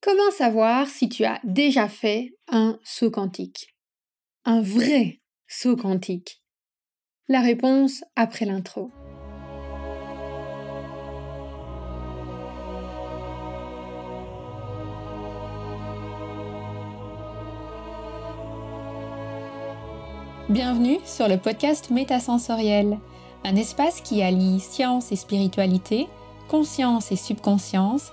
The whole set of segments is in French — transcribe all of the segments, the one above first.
Comment savoir si tu as déjà fait un saut quantique? Un vrai saut quantique? La réponse après l'intro. Bienvenue sur le podcast Métasensoriel, un espace qui allie science et spiritualité, conscience et subconscience,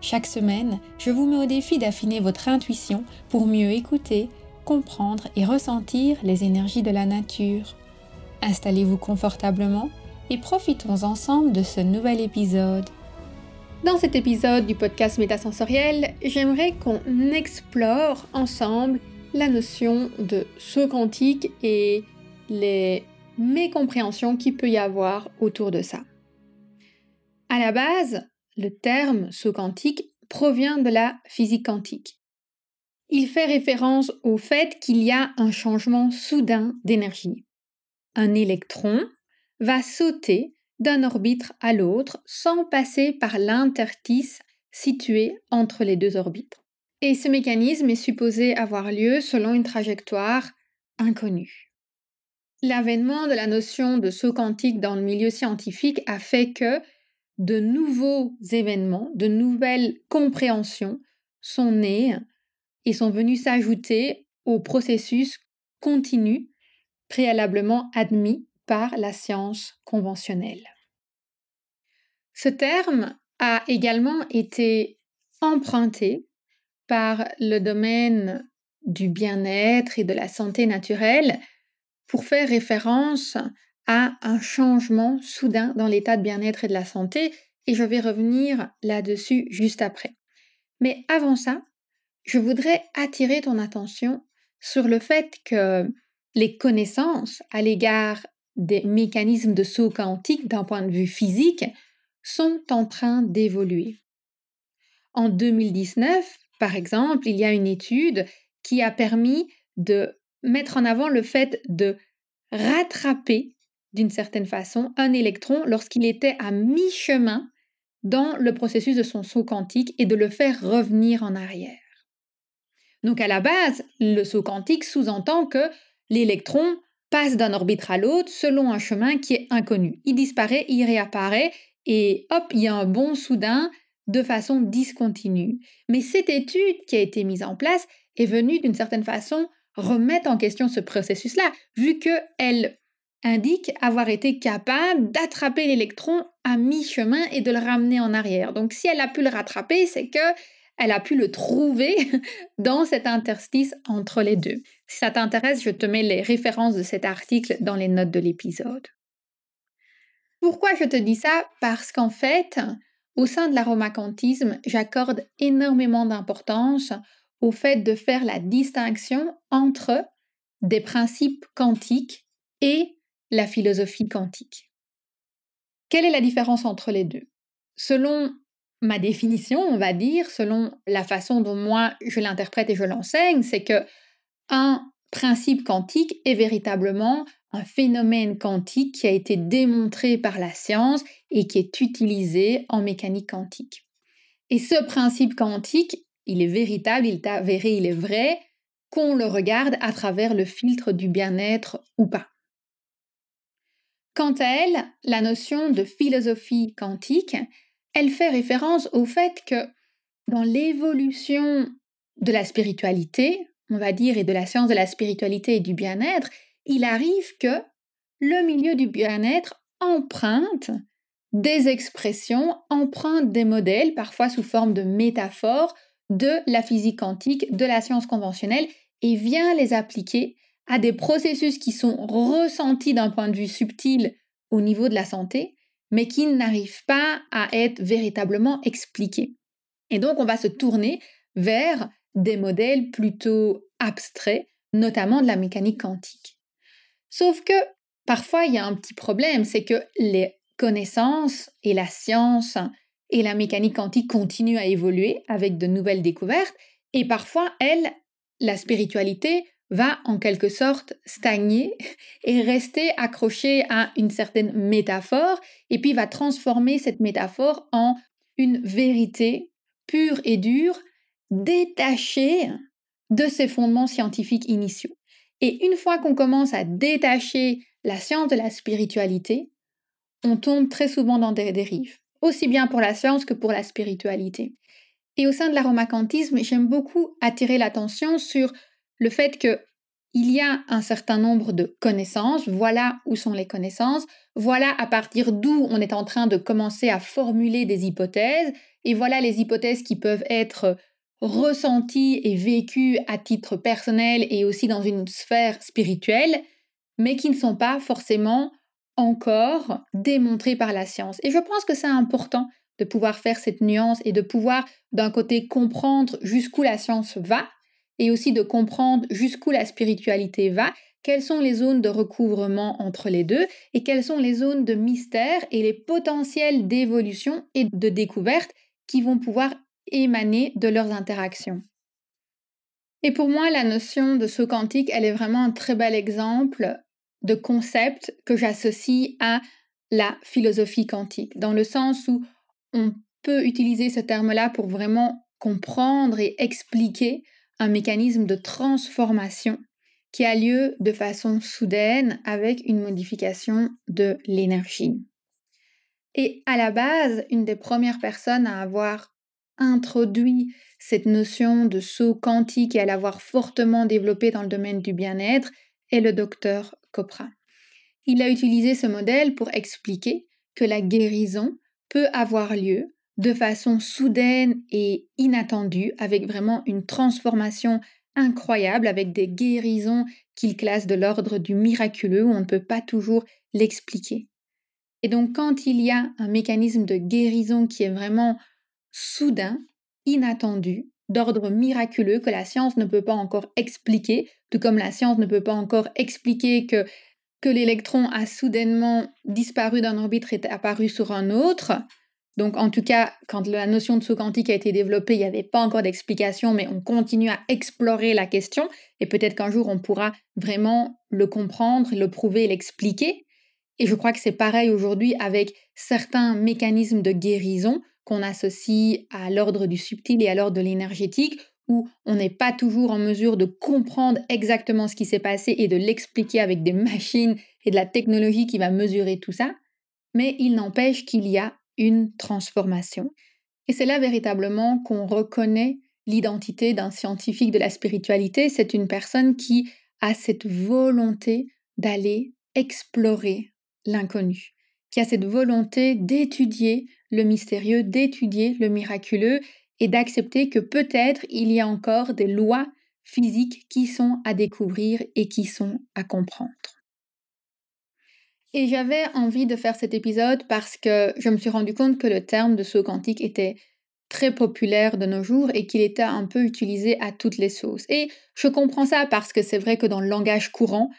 Chaque semaine, je vous mets au défi d'affiner votre intuition pour mieux écouter, comprendre et ressentir les énergies de la nature. Installez-vous confortablement et profitons ensemble de ce nouvel épisode. Dans cet épisode du podcast Métasensoriel, j'aimerais qu'on explore ensemble la notion de saut quantique et les mécompréhensions qu'il peut y avoir autour de ça. À la base, le terme saut quantique provient de la physique quantique. Il fait référence au fait qu'il y a un changement soudain d'énergie. Un électron va sauter d'un orbite à l'autre sans passer par l'interstice situé entre les deux orbites. Et ce mécanisme est supposé avoir lieu selon une trajectoire inconnue. L'avènement de la notion de saut quantique dans le milieu scientifique a fait que de nouveaux événements, de nouvelles compréhensions sont nés et sont venus s'ajouter au processus continu préalablement admis par la science conventionnelle. Ce terme a également été emprunté par le domaine du bien-être et de la santé naturelle pour faire référence à un changement soudain dans l'état de bien-être et de la santé, et je vais revenir là-dessus juste après. Mais avant ça, je voudrais attirer ton attention sur le fait que les connaissances à l'égard des mécanismes de saut quantique d'un point de vue physique sont en train d'évoluer. En 2019, par exemple, il y a une étude qui a permis de mettre en avant le fait de rattraper d'une certaine façon un électron lorsqu'il était à mi-chemin dans le processus de son saut quantique et de le faire revenir en arrière. Donc à la base, le saut quantique sous-entend que l'électron passe d'un orbite à l'autre selon un chemin qui est inconnu. Il disparaît, il réapparaît et hop, il y a un bon soudain de façon discontinue. Mais cette étude qui a été mise en place est venue d'une certaine façon remettre en question ce processus-là, vu qu'elle indique avoir été capable d'attraper l'électron à mi-chemin et de le ramener en arrière. Donc si elle a pu le rattraper, c'est que elle a pu le trouver dans cet interstice entre les deux. Si ça t'intéresse, je te mets les références de cet article dans les notes de l'épisode. Pourquoi je te dis ça? Parce qu'en fait, au sein de l'aromacantisme, j'accorde énormément d'importance au fait de faire la distinction entre des principes quantiques et la philosophie quantique. Quelle est la différence entre les deux? Selon ma définition, on va dire, selon la façon dont moi je l'interprète et je l'enseigne, c'est que un principe quantique est véritablement un phénomène quantique qui a été démontré par la science et qui est utilisé en mécanique quantique. Et ce principe quantique, il est véritable, il est avéré, il est vrai, qu'on le regarde à travers le filtre du bien-être ou pas. Quant à elle, la notion de philosophie quantique, elle fait référence au fait que dans l'évolution de la spiritualité, on va dire, et de la science de la spiritualité et du bien-être, il arrive que le milieu du bien-être emprunte des expressions, emprunte des modèles, parfois sous forme de métaphores, de la physique quantique, de la science conventionnelle, et vient les appliquer à des processus qui sont ressentis d'un point de vue subtil au niveau de la santé, mais qui n'arrivent pas à être véritablement expliqués. Et donc on va se tourner vers des modèles plutôt abstraits, notamment de la mécanique quantique. Sauf que parfois, il y a un petit problème, c'est que les connaissances et la science et la mécanique quantique continuent à évoluer avec de nouvelles découvertes, et parfois, elle, la spiritualité, va en quelque sorte stagner et rester accrochée à une certaine métaphore, et puis va transformer cette métaphore en une vérité pure et dure, détachée de ses fondements scientifiques initiaux. Et une fois qu'on commence à détacher la science de la spiritualité, on tombe très souvent dans des dérives, aussi bien pour la science que pour la spiritualité. Et au sein de l'aromacantisme, j'aime beaucoup attirer l'attention sur le fait que il y a un certain nombre de connaissances, voilà où sont les connaissances, voilà à partir d'où on est en train de commencer à formuler des hypothèses, et voilà les hypothèses qui peuvent être ressenties et vécues à titre personnel et aussi dans une sphère spirituelle, mais qui ne sont pas forcément encore démontrées par la science. Et je pense que c'est important de pouvoir faire cette nuance et de pouvoir d'un côté comprendre jusqu'où la science va, et aussi de comprendre jusqu'où la spiritualité va, quelles sont les zones de recouvrement entre les deux et quelles sont les zones de mystère et les potentiels d'évolution et de découverte qui vont pouvoir émaner de leurs interactions. Et pour moi, la notion de saut quantique, elle est vraiment un très bel exemple de concept que j'associe à la philosophie quantique, dans le sens où on peut utiliser ce terme-là pour vraiment comprendre et expliquer un mécanisme de transformation qui a lieu de façon soudaine avec une modification de l'énergie. Et à la base, une des premières personnes à avoir introduit cette notion de saut quantique et à l'avoir fortement développé dans le domaine du bien-être est le docteur Copra. Il a utilisé ce modèle pour expliquer que la guérison peut avoir lieu de façon soudaine et inattendue, avec vraiment une transformation incroyable, avec des guérisons qu'il classe de l'ordre du miraculeux, où on ne peut pas toujours l'expliquer. Et donc quand il y a un mécanisme de guérison qui est vraiment soudain, inattendu, d'ordre miraculeux que la science ne peut pas encore expliquer, tout comme la science ne peut pas encore expliquer que, que l'électron a soudainement disparu d'un orbite et est apparu sur un autre, donc en tout cas, quand la notion de saut quantique a été développée, il n'y avait pas encore d'explication, mais on continue à explorer la question et peut-être qu'un jour on pourra vraiment le comprendre, le prouver, l'expliquer. Et je crois que c'est pareil aujourd'hui avec certains mécanismes de guérison qu'on associe à l'ordre du subtil et à l'ordre de l'énergétique, où on n'est pas toujours en mesure de comprendre exactement ce qui s'est passé et de l'expliquer avec des machines et de la technologie qui va mesurer tout ça. Mais il n'empêche qu'il y a une transformation. Et c'est là véritablement qu'on reconnaît l'identité d'un scientifique de la spiritualité. C'est une personne qui a cette volonté d'aller explorer l'inconnu, qui a cette volonté d'étudier le mystérieux, d'étudier le miraculeux et d'accepter que peut-être il y a encore des lois physiques qui sont à découvrir et qui sont à comprendre. Et j'avais envie de faire cet épisode parce que je me suis rendu compte que le terme de saut quantique était très populaire de nos jours et qu'il était un peu utilisé à toutes les sauces. Et je comprends ça parce que c'est vrai que dans le langage courant,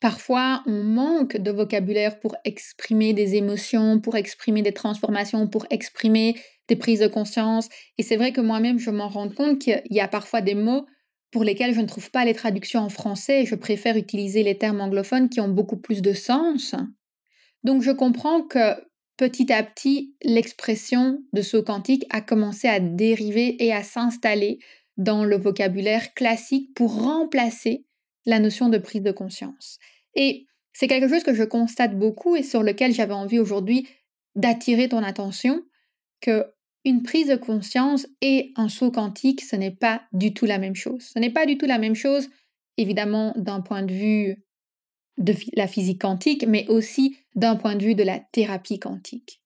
parfois on manque de vocabulaire pour exprimer des émotions, pour exprimer des transformations, pour exprimer des prises de conscience. Et c'est vrai que moi-même, je m'en rends compte qu'il y a parfois des mots pour lesquels je ne trouve pas les traductions en français, je préfère utiliser les termes anglophones qui ont beaucoup plus de sens. Donc je comprends que petit à petit, l'expression de saut quantique a commencé à dériver et à s'installer dans le vocabulaire classique pour remplacer la notion de prise de conscience. Et c'est quelque chose que je constate beaucoup et sur lequel j'avais envie aujourd'hui d'attirer ton attention, que une prise de conscience et un saut quantique, ce n'est pas du tout la même chose. Ce n'est pas du tout la même chose, évidemment, d'un point de vue de la physique quantique, mais aussi d'un point de vue de la thérapie quantique.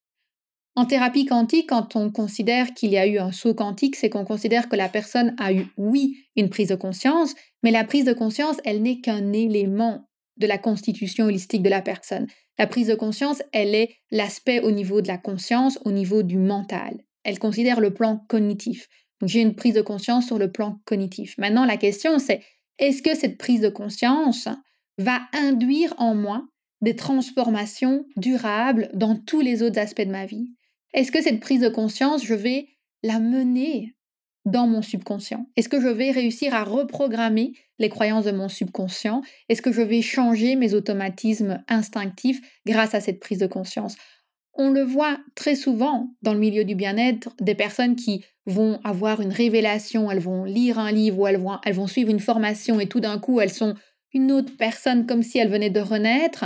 En thérapie quantique, quand on considère qu'il y a eu un saut quantique, c'est qu'on considère que la personne a eu, oui, une prise de conscience, mais la prise de conscience, elle n'est qu'un élément de la constitution holistique de la personne. La prise de conscience, elle est l'aspect au niveau de la conscience, au niveau du mental. Elle considère le plan cognitif. J'ai une prise de conscience sur le plan cognitif. Maintenant, la question c'est est-ce que cette prise de conscience va induire en moi des transformations durables dans tous les autres aspects de ma vie? Est-ce que cette prise de conscience, je vais la mener dans mon subconscient? Est-ce que je vais réussir à reprogrammer les croyances de mon subconscient? Est-ce que je vais changer mes automatismes instinctifs grâce à cette prise de conscience? On le voit très souvent dans le milieu du bien-être, des personnes qui vont avoir une révélation, elles vont lire un livre ou elles vont, elles vont suivre une formation et tout d'un coup elles sont une autre personne comme si elles venaient de renaître.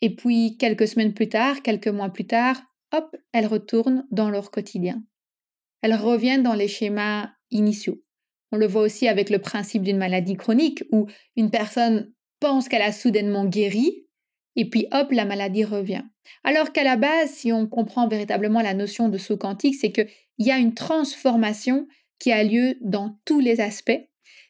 Et puis quelques semaines plus tard, quelques mois plus tard, hop, elles retournent dans leur quotidien elles reviennent dans les schémas initiaux. On le voit aussi avec le principe d'une maladie chronique où une personne pense qu'elle a soudainement guéri et puis hop, la maladie revient. Alors qu'à la base, si on comprend véritablement la notion de saut quantique, c'est qu'il y a une transformation qui a lieu dans tous les aspects.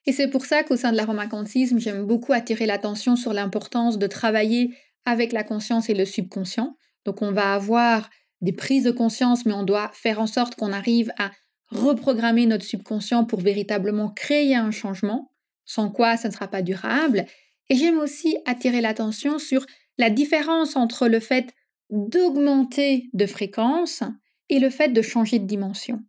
Et c'est pour ça qu'au sein de l'aromacantisme, j'aime beaucoup attirer l'attention sur l'importance de travailler avec la conscience et le subconscient. Donc on va avoir des prises de conscience, mais on doit faire en sorte qu'on arrive à reprogrammer notre subconscient pour véritablement créer un changement, sans quoi ça ne sera pas durable. Et j'aime aussi attirer l'attention sur la différence entre le fait d'augmenter de fréquence et le fait de changer de dimension.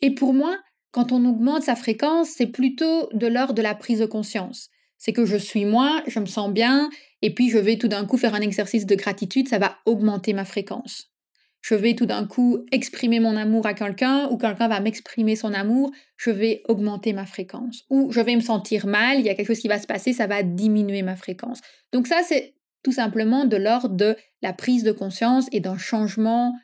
Et pour moi, quand on augmente sa fréquence, c'est plutôt de l'ordre de la prise de conscience. C'est que je suis moi, je me sens bien, et puis je vais tout d'un coup faire un exercice de gratitude, ça va augmenter ma fréquence je vais tout d'un coup exprimer mon amour à quelqu'un ou quelqu'un va m'exprimer son amour, je vais augmenter ma fréquence. Ou je vais me sentir mal, il y a quelque chose qui va se passer, ça va diminuer ma fréquence. Donc ça, c'est tout simplement de l'ordre de la prise de conscience et d'un changement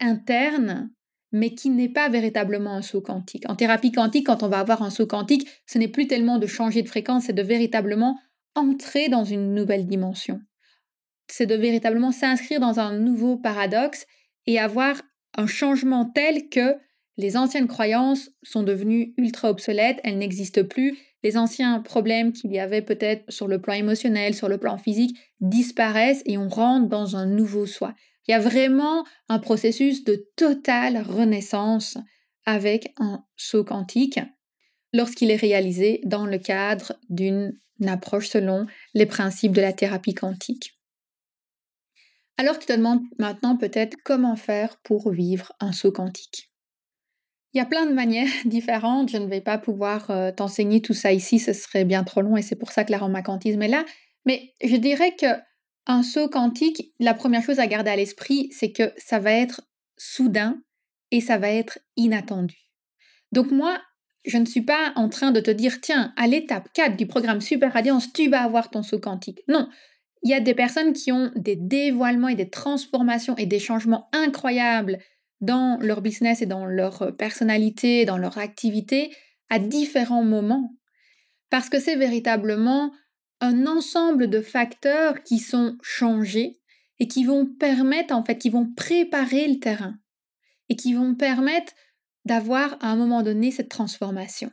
interne, mais qui n'est pas véritablement un saut quantique. En thérapie quantique, quand on va avoir un saut quantique, ce n'est plus tellement de changer de fréquence, c'est de véritablement entrer dans une nouvelle dimension. C'est de véritablement s'inscrire dans un nouveau paradoxe et avoir un changement tel que les anciennes croyances sont devenues ultra obsolètes, elles n'existent plus, les anciens problèmes qu'il y avait peut-être sur le plan émotionnel, sur le plan physique, disparaissent et on rentre dans un nouveau soi. Il y a vraiment un processus de totale renaissance avec un saut quantique lorsqu'il est réalisé dans le cadre d'une approche selon les principes de la thérapie quantique. Alors tu te demandes maintenant peut-être comment faire pour vivre un saut quantique? Il y a plein de manières différentes, je ne vais pas pouvoir euh, t'enseigner tout ça ici, ce serait bien trop long et c'est pour ça que l'aromacantisme est là, mais je dirais que un saut quantique, la première chose à garder à l'esprit, c'est que ça va être soudain et ça va être inattendu. Donc moi, je ne suis pas en train de te dire, tiens, à l'étape 4 du programme Super Radiance, tu vas avoir ton saut quantique. Non, il y a des personnes qui ont des dévoilements et des transformations et des changements incroyables dans leur business et dans leur personnalité, dans leur activité, à différents moments. Parce que c'est véritablement un ensemble de facteurs qui sont changés et qui vont permettre, en fait, qui vont préparer le terrain et qui vont permettre d'avoir à un moment donné cette transformation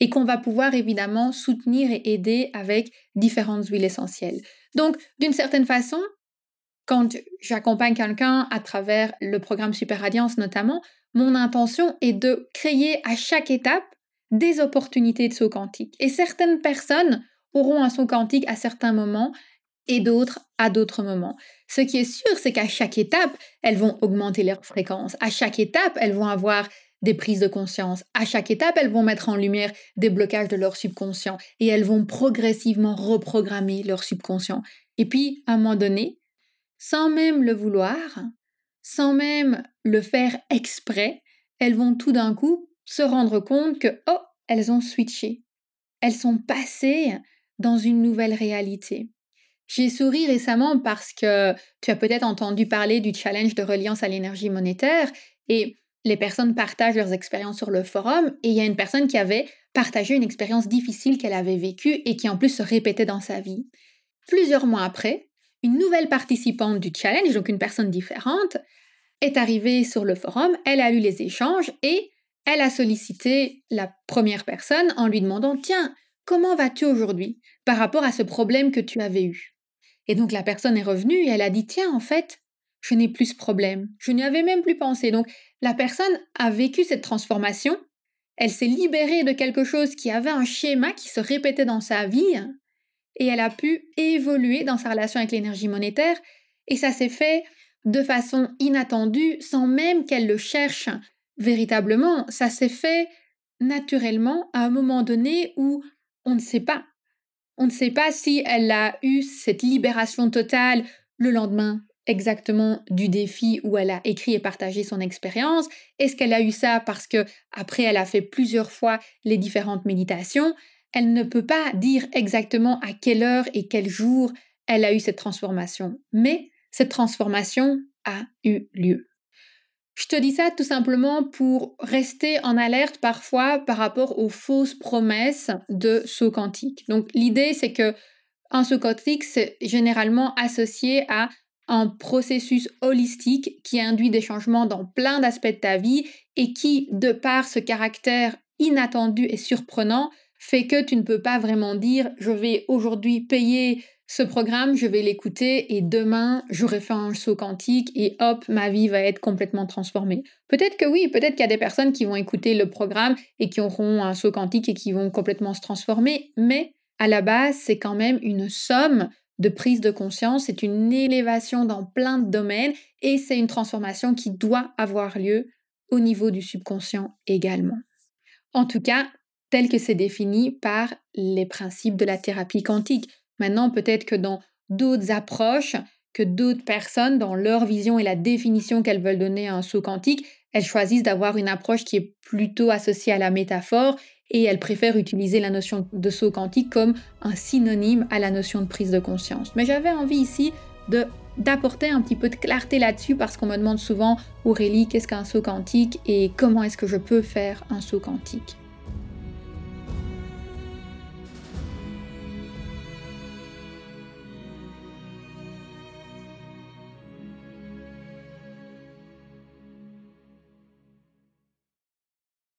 et qu'on va pouvoir évidemment soutenir et aider avec différentes huiles essentielles. Donc, d'une certaine façon, quand j'accompagne quelqu'un à travers le programme Super Radiance notamment, mon intention est de créer à chaque étape des opportunités de saut quantique. Et certaines personnes auront un saut quantique à certains moments et d'autres à d'autres moments. Ce qui est sûr, c'est qu'à chaque étape, elles vont augmenter leur fréquence. À chaque étape, elles vont avoir des prises de conscience. À chaque étape, elles vont mettre en lumière des blocages de leur subconscient et elles vont progressivement reprogrammer leur subconscient. Et puis, à un moment donné, sans même le vouloir, sans même le faire exprès, elles vont tout d'un coup se rendre compte que, oh, elles ont switché. Elles sont passées dans une nouvelle réalité. J'ai souri récemment parce que tu as peut-être entendu parler du challenge de reliance à l'énergie monétaire et les personnes partagent leurs expériences sur le forum et il y a une personne qui avait partagé une expérience difficile qu'elle avait vécue et qui en plus se répétait dans sa vie. Plusieurs mois après, une nouvelle participante du challenge, donc une personne différente, est arrivée sur le forum, elle a lu les échanges et elle a sollicité la première personne en lui demandant Tiens, comment vas-tu aujourd'hui par rapport à ce problème que tu avais eu? Et donc la personne est revenue et elle a dit Tiens, en fait, je n'ai plus ce problème. Je n'y avais même plus pensé. Donc la personne a vécu cette transformation elle s'est libérée de quelque chose qui avait un schéma qui se répétait dans sa vie et elle a pu évoluer dans sa relation avec l'énergie monétaire et ça s'est fait de façon inattendue sans même qu'elle le cherche véritablement. Ça s'est fait naturellement à un moment donné où on ne sait pas. On ne sait pas si elle a eu cette libération totale le lendemain exactement du défi où elle a écrit et partagé son expérience Est-ce qu'elle a eu ça parce que après elle a fait plusieurs fois les différentes méditations? Elle ne peut pas dire exactement à quelle heure et quel jour elle a eu cette transformation, mais cette transformation a eu lieu. Je te dis ça tout simplement pour rester en alerte parfois par rapport aux fausses promesses de saut quantique. Donc l'idée c'est que un saut quantique c'est généralement associé à un processus holistique qui induit des changements dans plein d'aspects de ta vie et qui, de par ce caractère inattendu et surprenant, fait que tu ne peux pas vraiment dire je vais aujourd'hui payer ce programme, je vais l'écouter et demain, j'aurai fait un saut quantique et hop, ma vie va être complètement transformée. Peut-être que oui, peut-être qu'il y a des personnes qui vont écouter le programme et qui auront un saut quantique et qui vont complètement se transformer, mais à la base, c'est quand même une somme de prise de conscience, c'est une élévation dans plein de domaines et c'est une transformation qui doit avoir lieu au niveau du subconscient également. En tout cas, tel que c'est défini par les principes de la thérapie quantique. Maintenant, peut-être que dans d'autres approches, que d'autres personnes, dans leur vision et la définition qu'elles veulent donner à un saut quantique, elles choisissent d'avoir une approche qui est plutôt associée à la métaphore et elles préfèrent utiliser la notion de saut quantique comme un synonyme à la notion de prise de conscience. Mais j'avais envie ici de d'apporter un petit peu de clarté là-dessus parce qu'on me demande souvent Aurélie, qu'est-ce qu'un saut quantique et comment est-ce que je peux faire un saut quantique?